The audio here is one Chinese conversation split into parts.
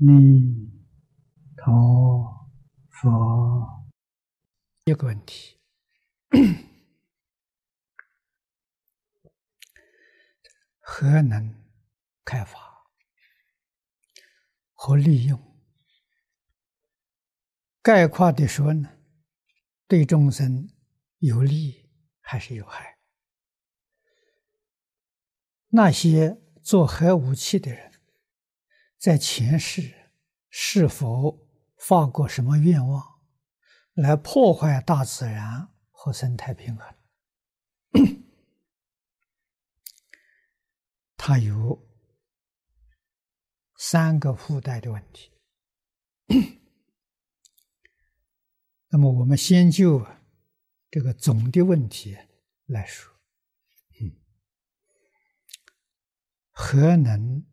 弥陀佛。一个问题：核能开发和利用，概括的说呢，对众生有利还是有害？那些做核武器的人。在前世是否发过什么愿望，来破坏大自然和生态平衡？他有三个附带的问题。那么，我们先就这个总的问题来说，核能。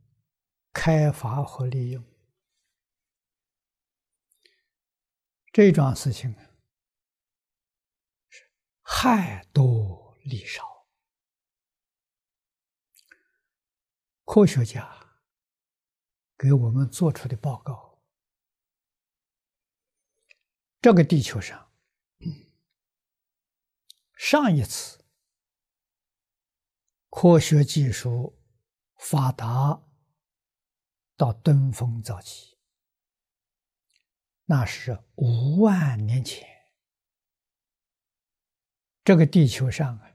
开发和利用这桩事情啊，害多利少。科学家给我们做出的报告，这个地球上上一次科学技术发达。到登峰造极，那是五万年前。这个地球上啊，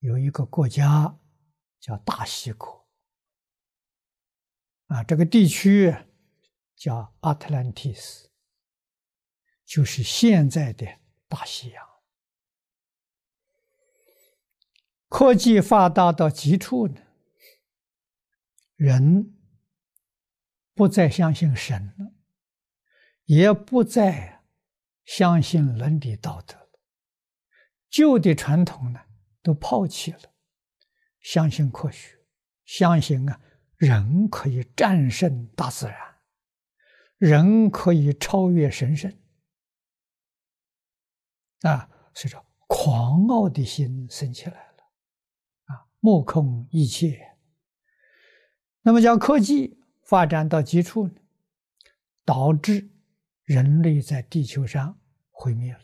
有一个国家叫大西国，啊，这个地区叫阿特兰蒂斯，就是现在的大西洋。科技发达到极处呢，人。不再相信神了，也不再相信伦理道德了，旧的传统呢都抛弃了，相信科学，相信啊人可以战胜大自然，人可以超越神圣，啊，所以说狂傲的心升起来了，啊，目空一切，那么讲科技。发展到极处呢，导致人类在地球上毁灭了。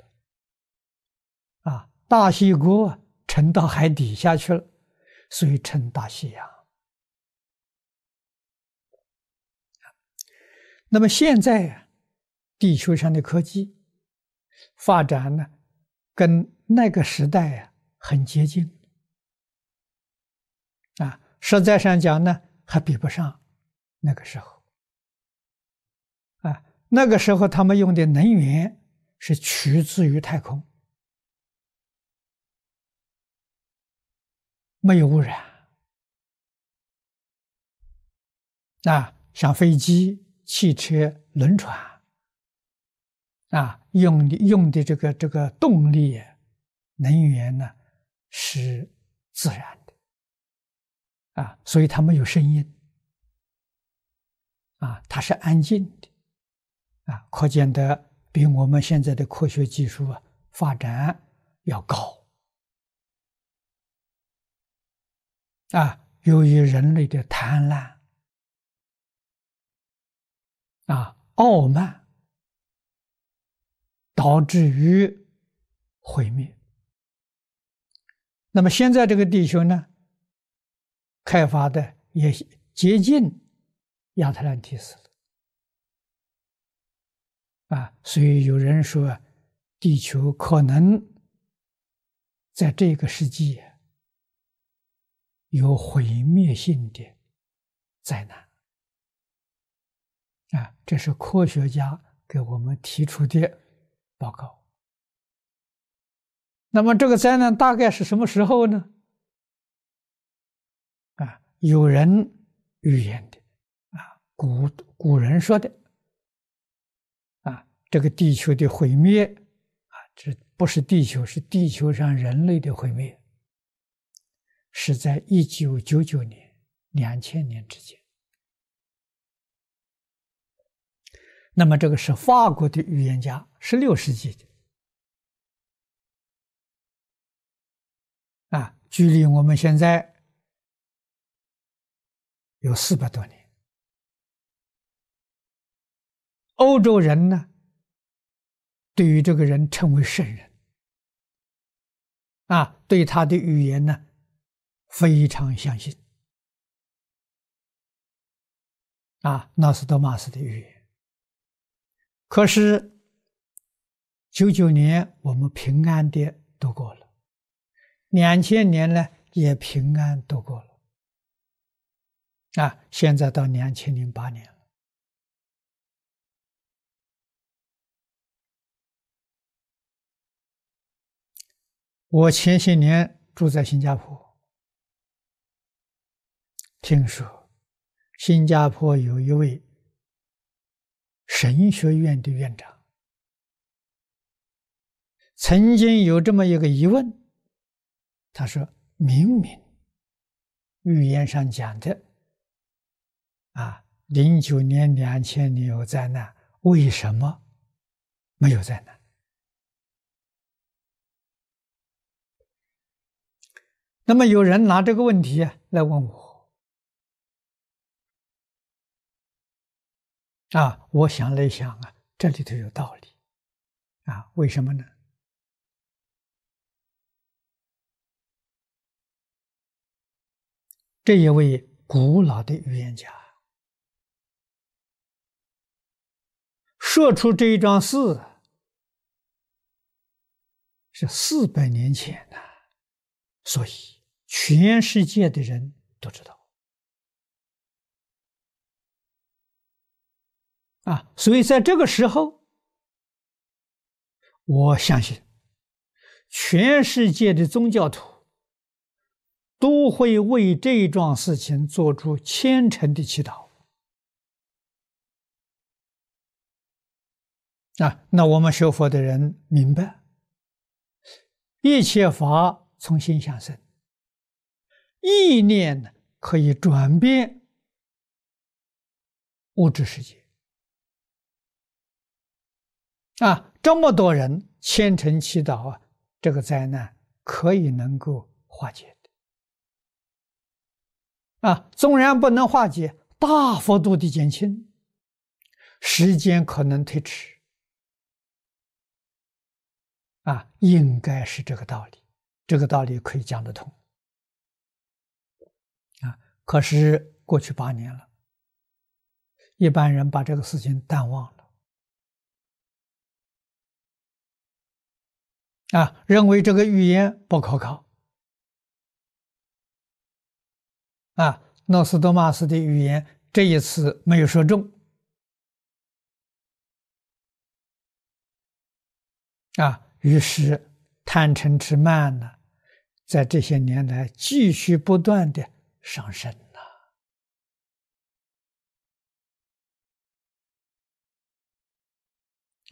啊，大西国沉到海底下去了，所以称大西洋。那么现在地球上的科技发展呢，跟那个时代啊很接近。啊，实在上讲呢，还比不上。那个时候，啊，那个时候他们用的能源是取自于太空，没有污染。啊，像飞机、汽车、轮船，啊，用的用的这个这个动力能源呢是自然的，啊，所以它没有声音。啊，它是安静的，啊，可见得比我们现在的科学技术啊发展要高。啊，由于人类的贪婪、啊傲慢，导致于毁灭。那么现在这个地球呢，开发的也接近。亚特兰蒂斯了啊，所以有人说，地球可能在这个世纪有毁灭性的灾难啊，这是科学家给我们提出的报告。那么这个灾难大概是什么时候呢？啊，有人预言的。古古人说的啊，这个地球的毁灭啊，这不是地球，是地球上人类的毁灭，是在一九九九年、两千年之间。那么这个是法国的预言家，十六世纪的啊，距离我们现在有四百多年。欧洲人呢，对于这个人称为圣人，啊，对他的语言呢，非常相信，啊，那是多马斯的语言。可是九九年我们平安的度过了，两千年呢也平安度过了。啊，现在到两千零八年了。我前些年住在新加坡，听说新加坡有一位神学院的院长，曾经有这么一个疑问，他说明明预言上讲的。啊，零九年、两千年有灾难，为什么没有灾难？那么有人拿这个问题来问我，啊，我想了一想啊，这里头有道理，啊，为什么呢？这一位古老的预言家。说出这一桩事是四百年前的，所以全世界的人都知道啊。所以在这个时候，我相信全世界的宗教徒都会为这一桩事情做出虔诚的祈祷。啊，那我们学佛的人明白，一切法从心想生，意念呢可以转变物质世界。啊，这么多人虔诚祈祷啊，这个灾难可以能够化解的。啊，纵然不能化解，大幅度的减轻，时间可能推迟。啊，应该是这个道理，这个道理可以讲得通。可是过去八年了，一般人把这个事情淡忘了，啊，认为这个预言不可靠。啊，诺斯多玛斯的预言这一次没有说中。啊。于是，贪嗔痴慢呢，在这些年来继续不断的上身呐，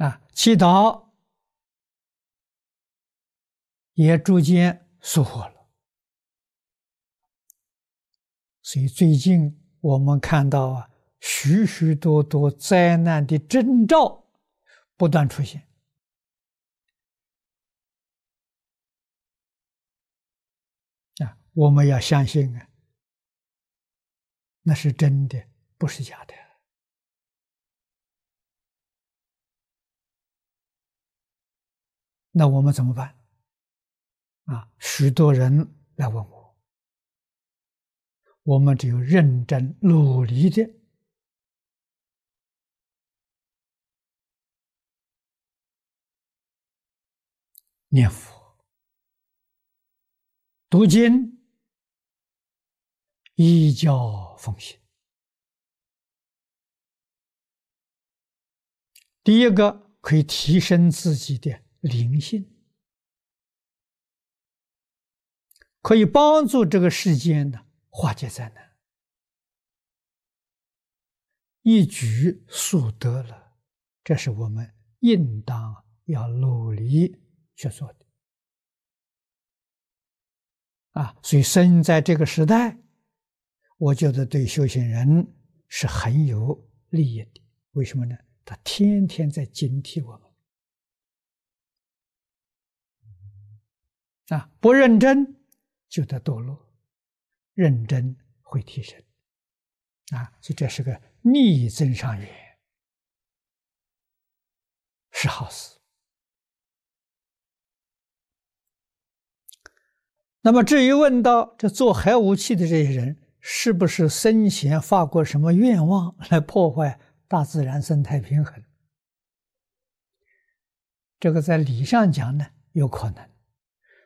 啊，祈祷也逐渐疏忽了，所以最近我们看到啊，许许多多灾难的征兆不断出现。啊我们要相信啊，那是真的，不是假的。那我们怎么办？啊，许多人来问我，我们只有认真努力的念佛、读经。依教奉行。第一个可以提升自己的灵性，可以帮助这个世间呢化解灾难，一举数得了。这是我们应当要努力去做的啊！所以生在这个时代。我觉得对修行人是很有利益的，为什么呢？他天天在警惕我们啊！不认真就得堕落，认真会提升啊！所以这是个逆增上缘是好事。那么，至于问到这做核武器的这些人，是不是生前发过什么愿望 来破坏大自然生态平衡？这个在理上讲呢，有可能；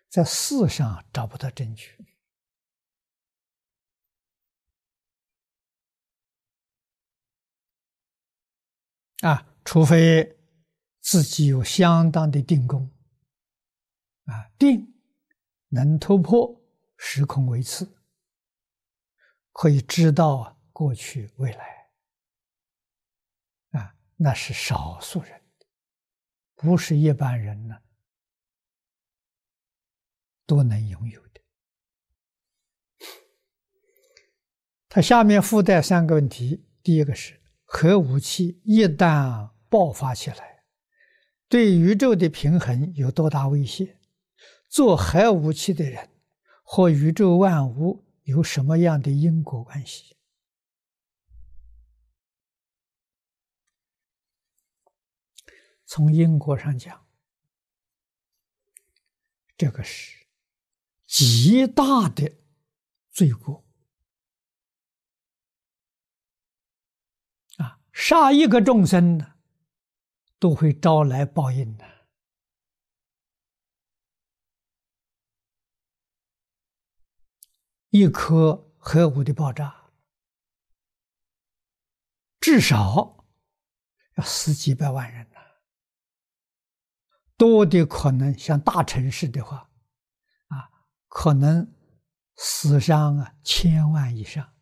在事上找不到证据。啊，除非自己有相当的定功，啊，定能突破时空维次，可以知道过去未来，啊，那是少数人，不是一般人呢都能拥有的。他下面附带三个问题，第一个是。核武器一旦爆发起来，对宇宙的平衡有多大威胁？做核武器的人和宇宙万物有什么样的因果关系？从因果上讲，这个是极大的罪过啊。杀一个众生呢，都会招来报应的。一颗核武的爆炸，至少要死几百万人呐。多的可能像大城市的话，啊，可能死伤啊千万以上。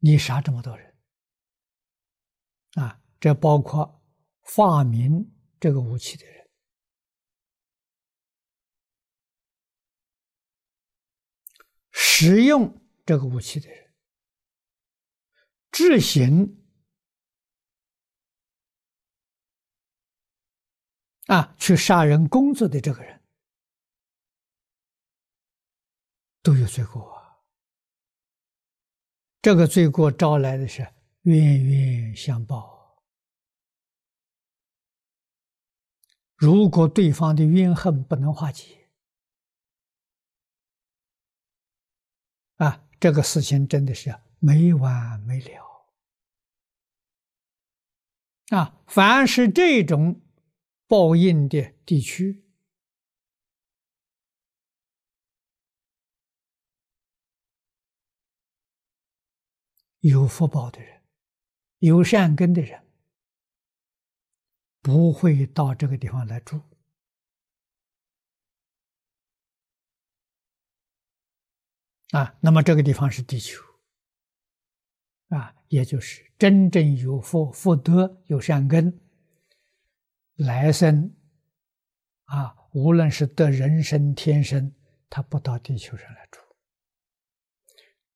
你杀这么多人啊！这包括发明这个武器的人、使用这个武器的人、执行啊去杀人工作的这个人，都有罪过啊。这个罪过招来的是冤冤相报。如果对方的怨恨不能化解，这个事情真的是没完没了。啊，凡是这种报应的地区。有福报的人，有善根的人，不会到这个地方来住啊。那么这个地方是地球啊，也就是真正有福、福德、有善根，来生啊，无论是得人生、天生，他不到地球上来住。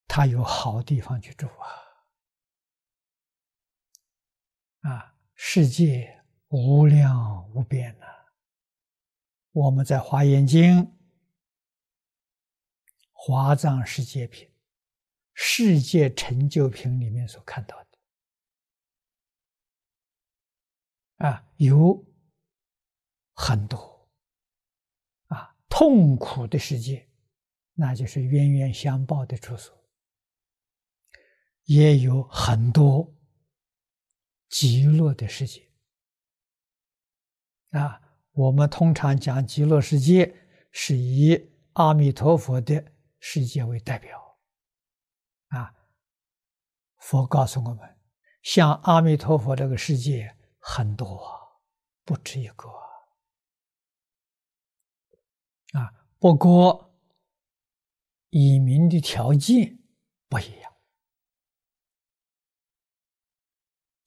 他有好地方去住啊！啊，世界无量无边呐！我们在《华严经》《华藏世界品》《世界成就品》里面所看到的啊，有很多啊痛苦的世界，那就是冤冤相报的处所。也有很多极乐的世界啊！我们通常讲极乐世界，是以阿弥陀佛的世界为代表啊。佛告诉我们，像阿弥陀佛这个世界很多，不止一个啊。不过，移民的条件不一样。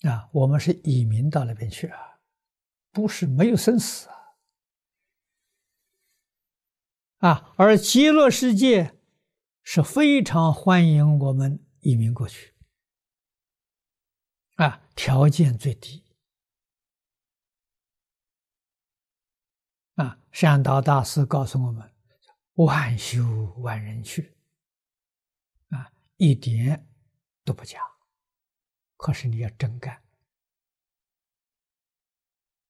啊，我们是移民到那边去啊，不是没有生死啊。啊，而极乐世界是非常欢迎我们移民过去，啊，条件最低。啊，善导大师告诉我们：万修万人去，啊，一点都不假。可是你要真干，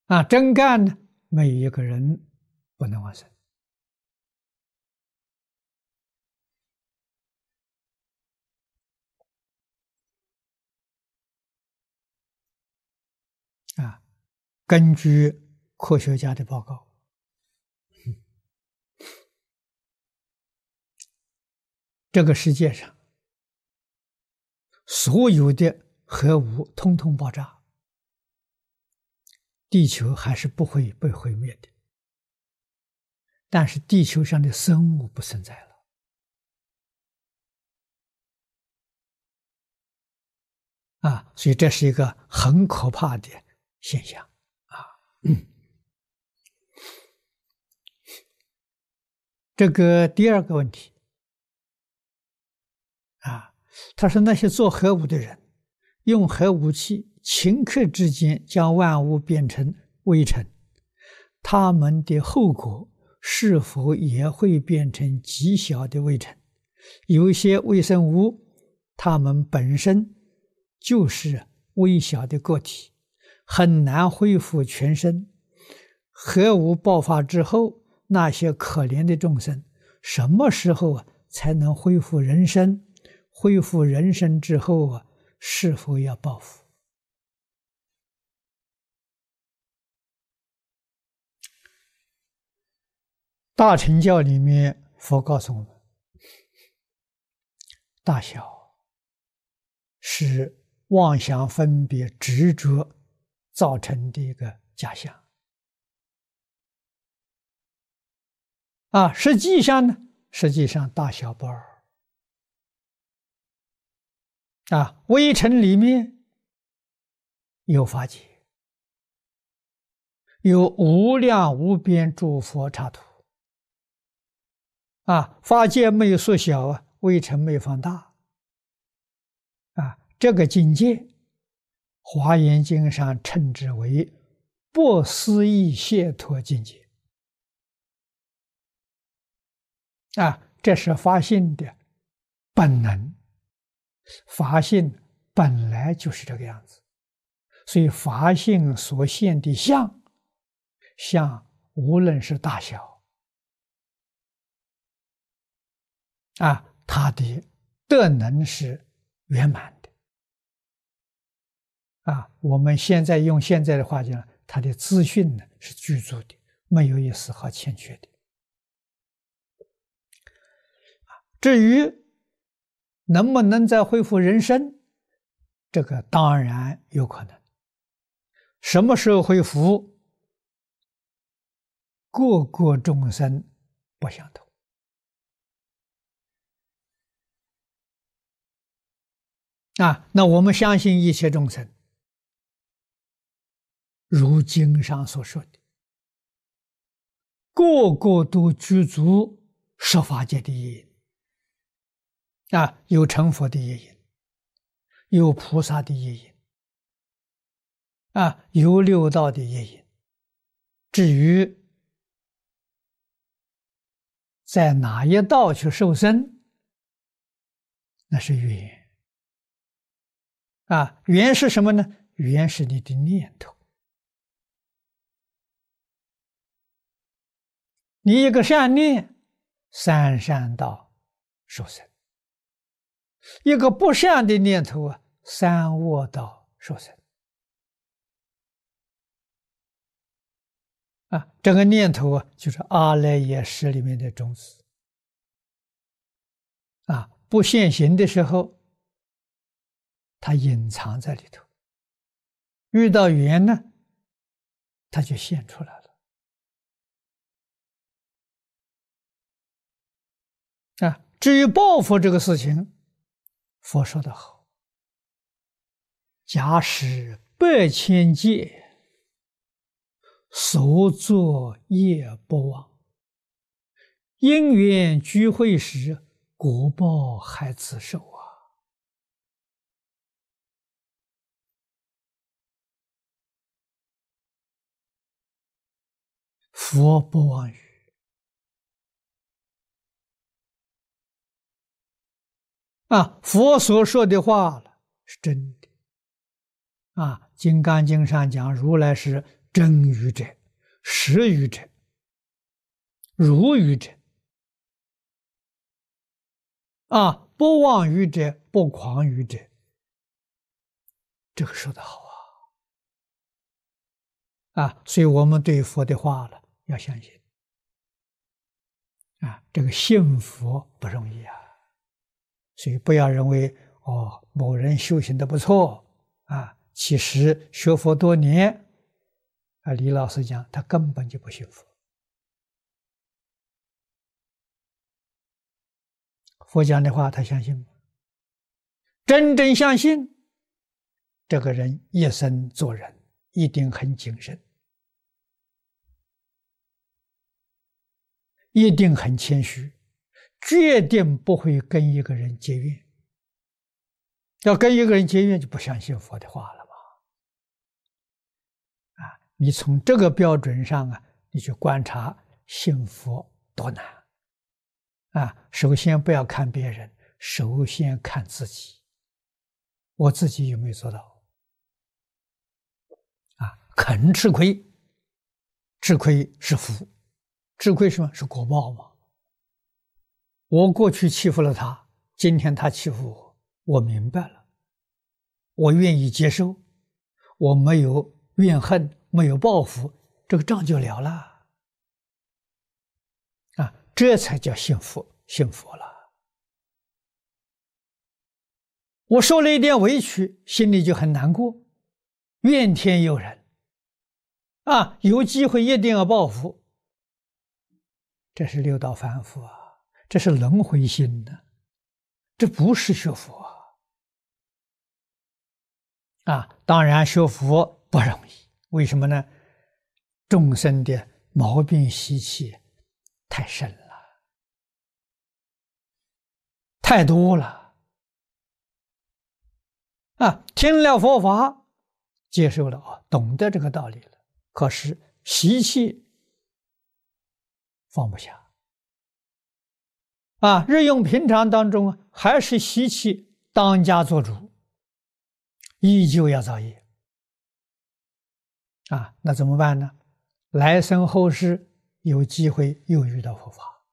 啊，真干呢，没有一个人不能往生。啊，根据科学家的报告，这个世界上所有的核武通通爆炸，地球还是不会被毁灭的。但是地球上的生物不存在了。啊，所以这是一个很可怕的。现象，这个第二个问题啊，他说那些做核武的人用核武器顷刻之间将万物变成微尘，他们的后果是否也会变成极小的微尘？有一些微生物，它们本身就是微小的个体。很难恢复全身。核武爆发之后，那些可怜的众生，什么时候啊才能恢复人生？恢复人生之后啊，是否要报复？大乘教里面，佛告诉我们：大小是妄想、分别、执着。造成的一个假象啊，实际上呢，实际上大小不二啊。微尘里面有法界，有无量无边诸佛刹土啊。法界没有缩小啊，微尘没有放大啊。这个境界。华严经上称之为不思议解脱境界。啊，这是发心的本能，发心本来就是这个样子，所以发心所现的相，相无论是大小。啊，它的德能是圆满。啊，我们现在用现在的话讲，他的资讯呢是具足的，没有一丝毫欠缺的。至于能不能再恢复人生，这个当然有可能。什么时候恢复？各个众生不相同啊。那我们相信一切众生。如经上所说的，个个都具足十法界的业因啊，有成佛的业因，有菩萨的业因，啊，有六道的业因。至于在哪一道去受身，那是缘啊，缘是什么呢？缘是你的念头。你一个善念，三善道受生；一个不善的念头啊，三恶道受生。啊，这个念头啊，就是阿赖耶识里面的种子。啊，不现行的时候，它隐藏在里头；遇到缘呢，它就现出来啊，至于报复这个事情，佛说的好：“假使百千劫，所作业不忘；因缘聚会时，果报还自受啊！”佛不忘语。啊，佛所说的话了是真的。啊，《金刚经》上讲，如来是真语者、实语者、如语者，啊，不妄语者、不狂语者，这个说的好啊！啊，所以我们对佛的话了要相信。啊，这个信佛不容易啊，所以不要认为哦，某人修行的不错啊，其实学佛多年，啊，李老师讲他根本就不信佛。佛讲的话他相信吗？真正相信，这个人一生做人一定很谨慎。一定很谦虚，决定不会跟一个人结怨。要跟一个人结怨，就不相信佛的话了嘛。啊，你从这个标准上啊，你去观察信佛多难。啊，首先不要看别人，首先看自己，我自己有没有做到？啊，肯吃亏，吃亏是福。吃亏什么是果报吗？我过去欺负了他，今天他欺负我，我明白了，我愿意接受，我没有怨恨，没有报复，这个账就了了。啊，这才叫幸福，幸福了。我受了一点委屈，心里就很难过，怨天尤人。啊，有机会一定要报复。这是六道反复啊，这是轮回心的，这不是学佛啊！当然学佛不容易，为什么呢？众生的毛病习气太深了，太多了啊！听了佛法，接受了啊，懂得这个道理了，可是习气。放不下啊！日用平常当中还是习气当家做主，依旧要造业啊！那怎么办呢？来生后世有机会又遇到佛法，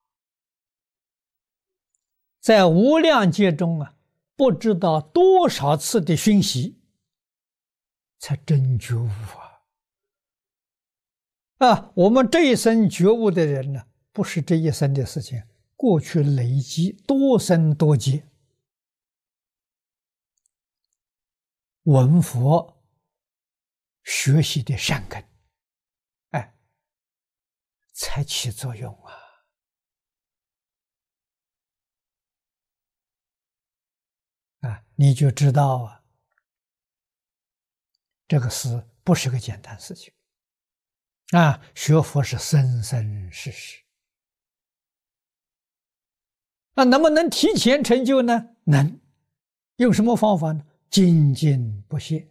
在无量劫中啊，不知道多少次的熏习，才真觉悟啊！啊，我们这一生觉悟的人呢，不是这一生的事情，过去累积多生多劫，闻佛学习的善根，哎，才起作用啊！啊，你就知道啊，这个事不是个简单事情。啊，学佛是生生世世。那能不能提前成就呢？能，用什么方法呢？精进不懈，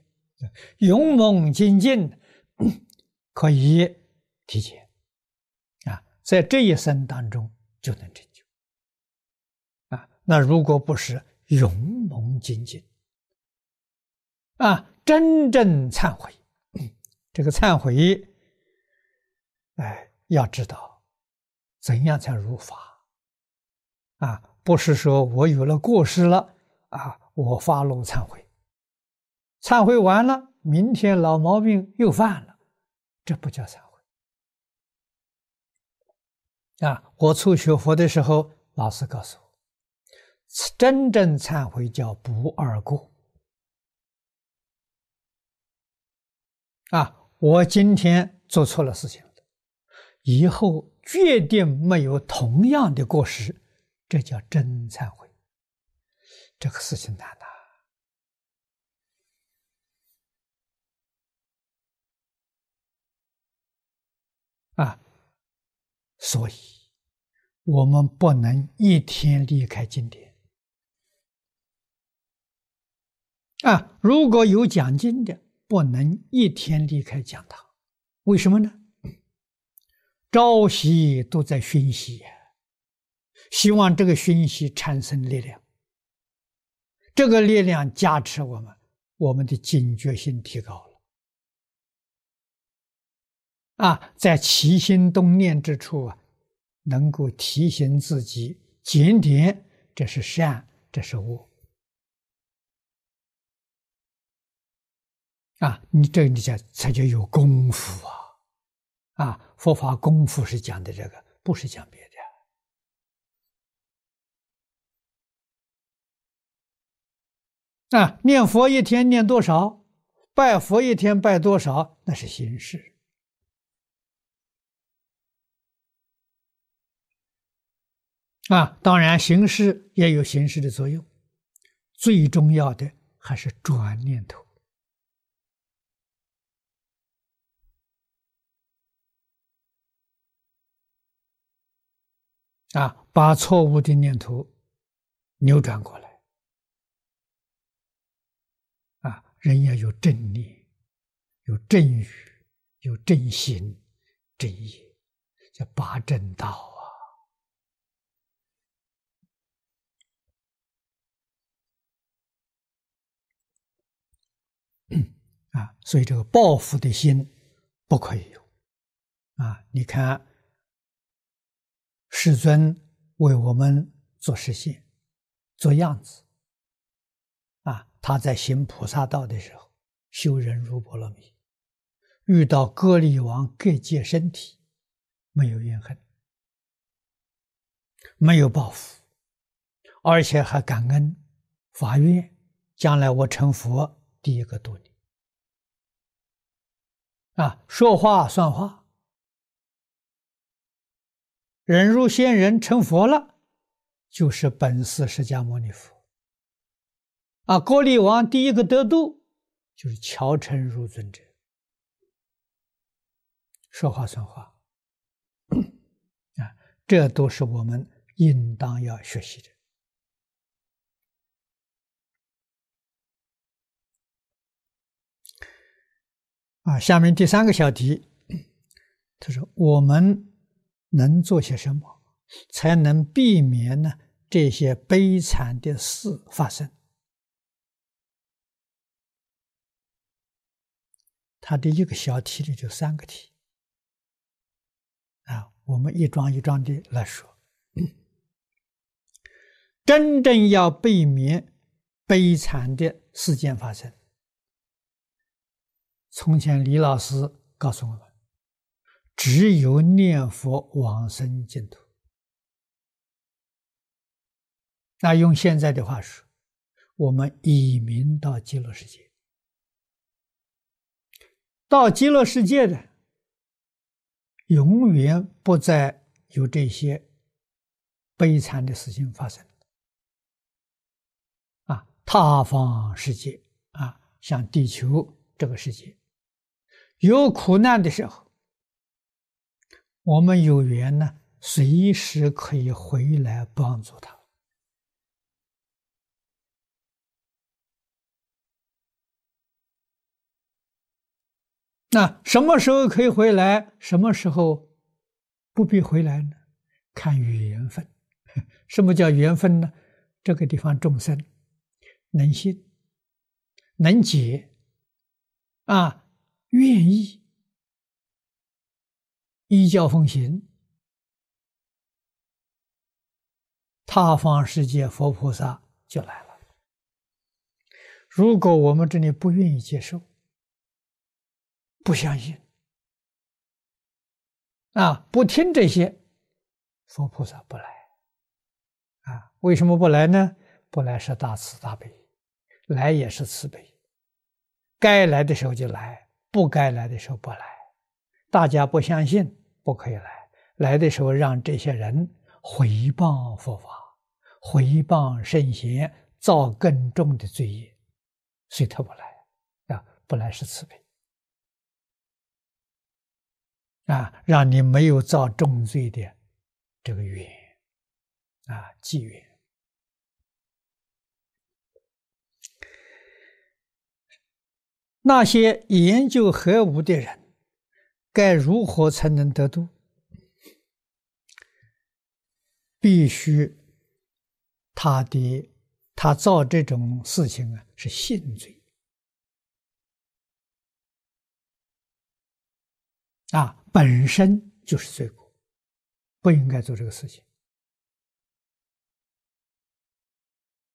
勇猛精进，可以提前。啊，在这一生当中就能成就。啊，那如果不是勇猛精进，啊，真正忏悔，这个忏悔。哎，要知道怎样才如法啊？不是说我有了过失了啊，我发怒忏悔，忏悔完了，明天老毛病又犯了，这不叫忏悔啊！我初学佛的时候，老师告诉我，真正忏悔叫不二过啊！我今天做错了事情。以后决定没有同样的过失，这叫真忏悔。这个事情难呐！啊，所以我们不能一天离开经典啊！如果有讲经的，不能一天离开讲堂，为什么呢？朝夕都在熏习呀，希望这个熏习产生力量，这个力量加持我们，我们的警觉性提高了。啊，在起心动念之处啊，能够提醒自己检点，这是善，这是恶。啊，你这你讲才叫有功夫啊！啊，佛法功夫是讲的这个，不是讲别的。啊，念佛一天念多少，拜佛一天拜多少，那是形式。啊，当然形式也有形式的作用，最重要的还是转念头。啊，把错误的念头扭转过来。人要有正念，有正语，有正心、正业，叫八正道啊！啊，所以这个报复的心不可以有。啊，你看。世尊为我们做实现、做样子！他在行菩萨道的时候，修忍辱波罗蜜，遇到割离王各界身体，没有怨恨，没有报复，而且还感恩发愿，将来我成佛，第一个度你啊！说话算话。人入仙人成佛了，就是本寺释迦牟尼佛。啊，高力王第一个得度，就是乔成如尊者。说话算话，啊，这都是我们应当要学习的。啊，下面第三个小题，他说我们。能做些什么，才能避免呢这些悲惨的事发生？他的一个小题里就三个题啊，我们一桩一桩的来说。真正要避免悲惨的事件发生，从前李老师告诉我们。只有念佛往生净土。那用现在的话说，我们以民到极乐世界。到极乐世界的，永远不再有这些悲惨的事情发生。啊，他方世界啊，像地球这个世界，有苦难的时候。我们有缘呢，随时可以回来帮助他。那什么时候可以回来？什么时候不必回来呢？看缘分。什么叫缘分呢？这个地方众生能信、能解，啊，愿意。依教奉行，他方世界佛菩萨就来了。如果我们这里不愿意接受，不相信，啊，不听这些，佛菩萨不来。啊，为什么不来呢？不来是大慈大悲，来也是慈悲，该来的时候就来，不该来的时候不来。大家不相信，不可以来。来的时候，让这些人回谤佛法，回谤圣贤，造更重的罪业，所以他不来。啊，不来是慈悲。啊，让你没有造重罪的这个缘，啊，机缘。那些研究核武的人。该如何才能得度？必须他的他造这种事情啊，是性罪啊，本身就是罪过，不应该做这个事情。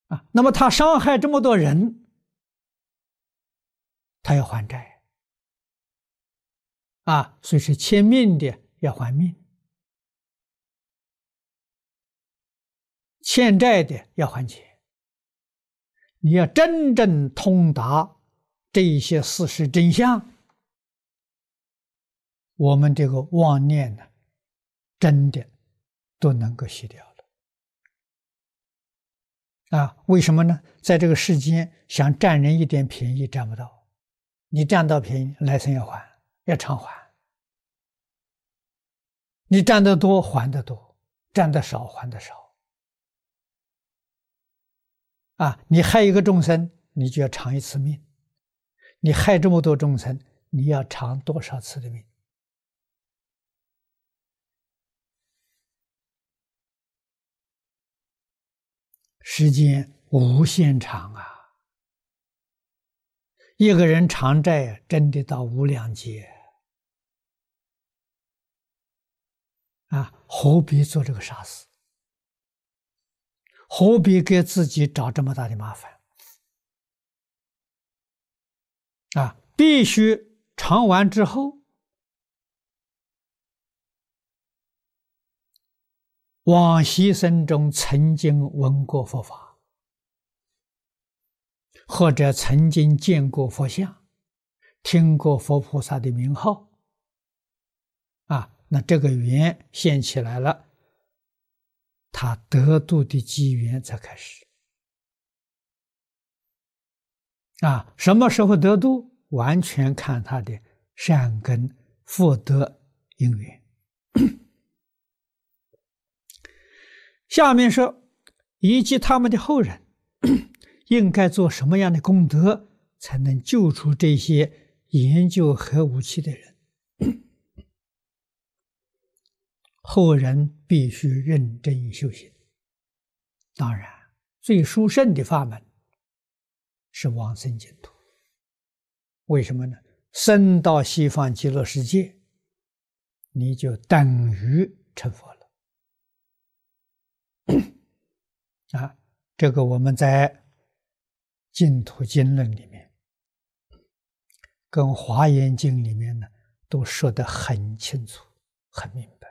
啊，那么他伤害这么多人，他要还债，啊，所以是欠命的要还命，欠债的要还钱。你要真正通达这一些事实真相，我们这个妄念呢，真的都能够洗掉了。啊，为什么呢？在这个世间，想占人一点便宜占不到，你占到便宜，来生要还，要偿还。你占得多，还得多；占得少，还得少。啊，你害一个众生，你就要偿一次命；你害这么多众生，你要偿多少次的命？时间无限长啊！一个人偿债真的到无量劫啊！何必做这个傻事？何必给自己找这么大的麻烦？啊！必须偿完之后。往昔生中曾经闻过佛法，或者曾经见过佛像，听过佛菩萨的名号，啊，那这个缘现起来了，他得度的机缘才开始。啊，什么时候得度，完全看他的善根福德因缘。下面说，以及他们的后人，应该做什么样的功德，才能救出这些研究核武器的人？后人必须认真修行。当然，最殊胜的法门是往生净土。为什么呢？生到西方极乐世界，你就等于成佛了。啊，这个我们在《净土经论》里面，跟《华严经》里面呢，都说得很清楚、很明白。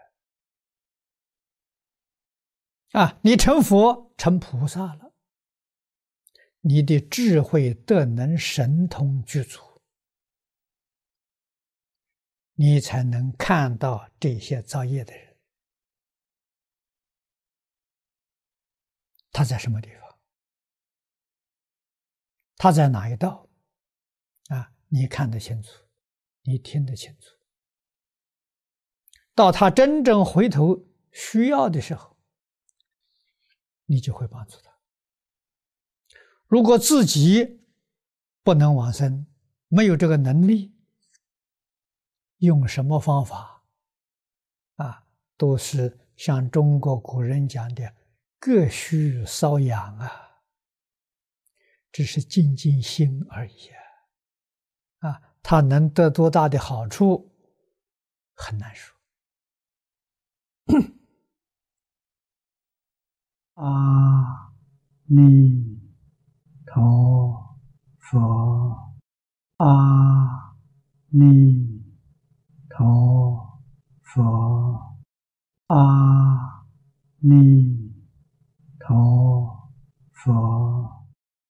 啊，你成佛、成菩萨了，你的智慧、德能、神通具足，你才能看到这些造业的人。他在什么地方？他在哪一道？啊，你看得清楚，你听得清楚。到他真正回头需要的时候，你就会帮助他。如果自己不能往生，没有这个能力，用什么方法？啊，都是像中国古人讲的。各需搔痒啊，只是静静心而已啊！啊，他能得多大的好处，很难说。阿弥陀佛，阿弥陀佛，阿弥。阿佛。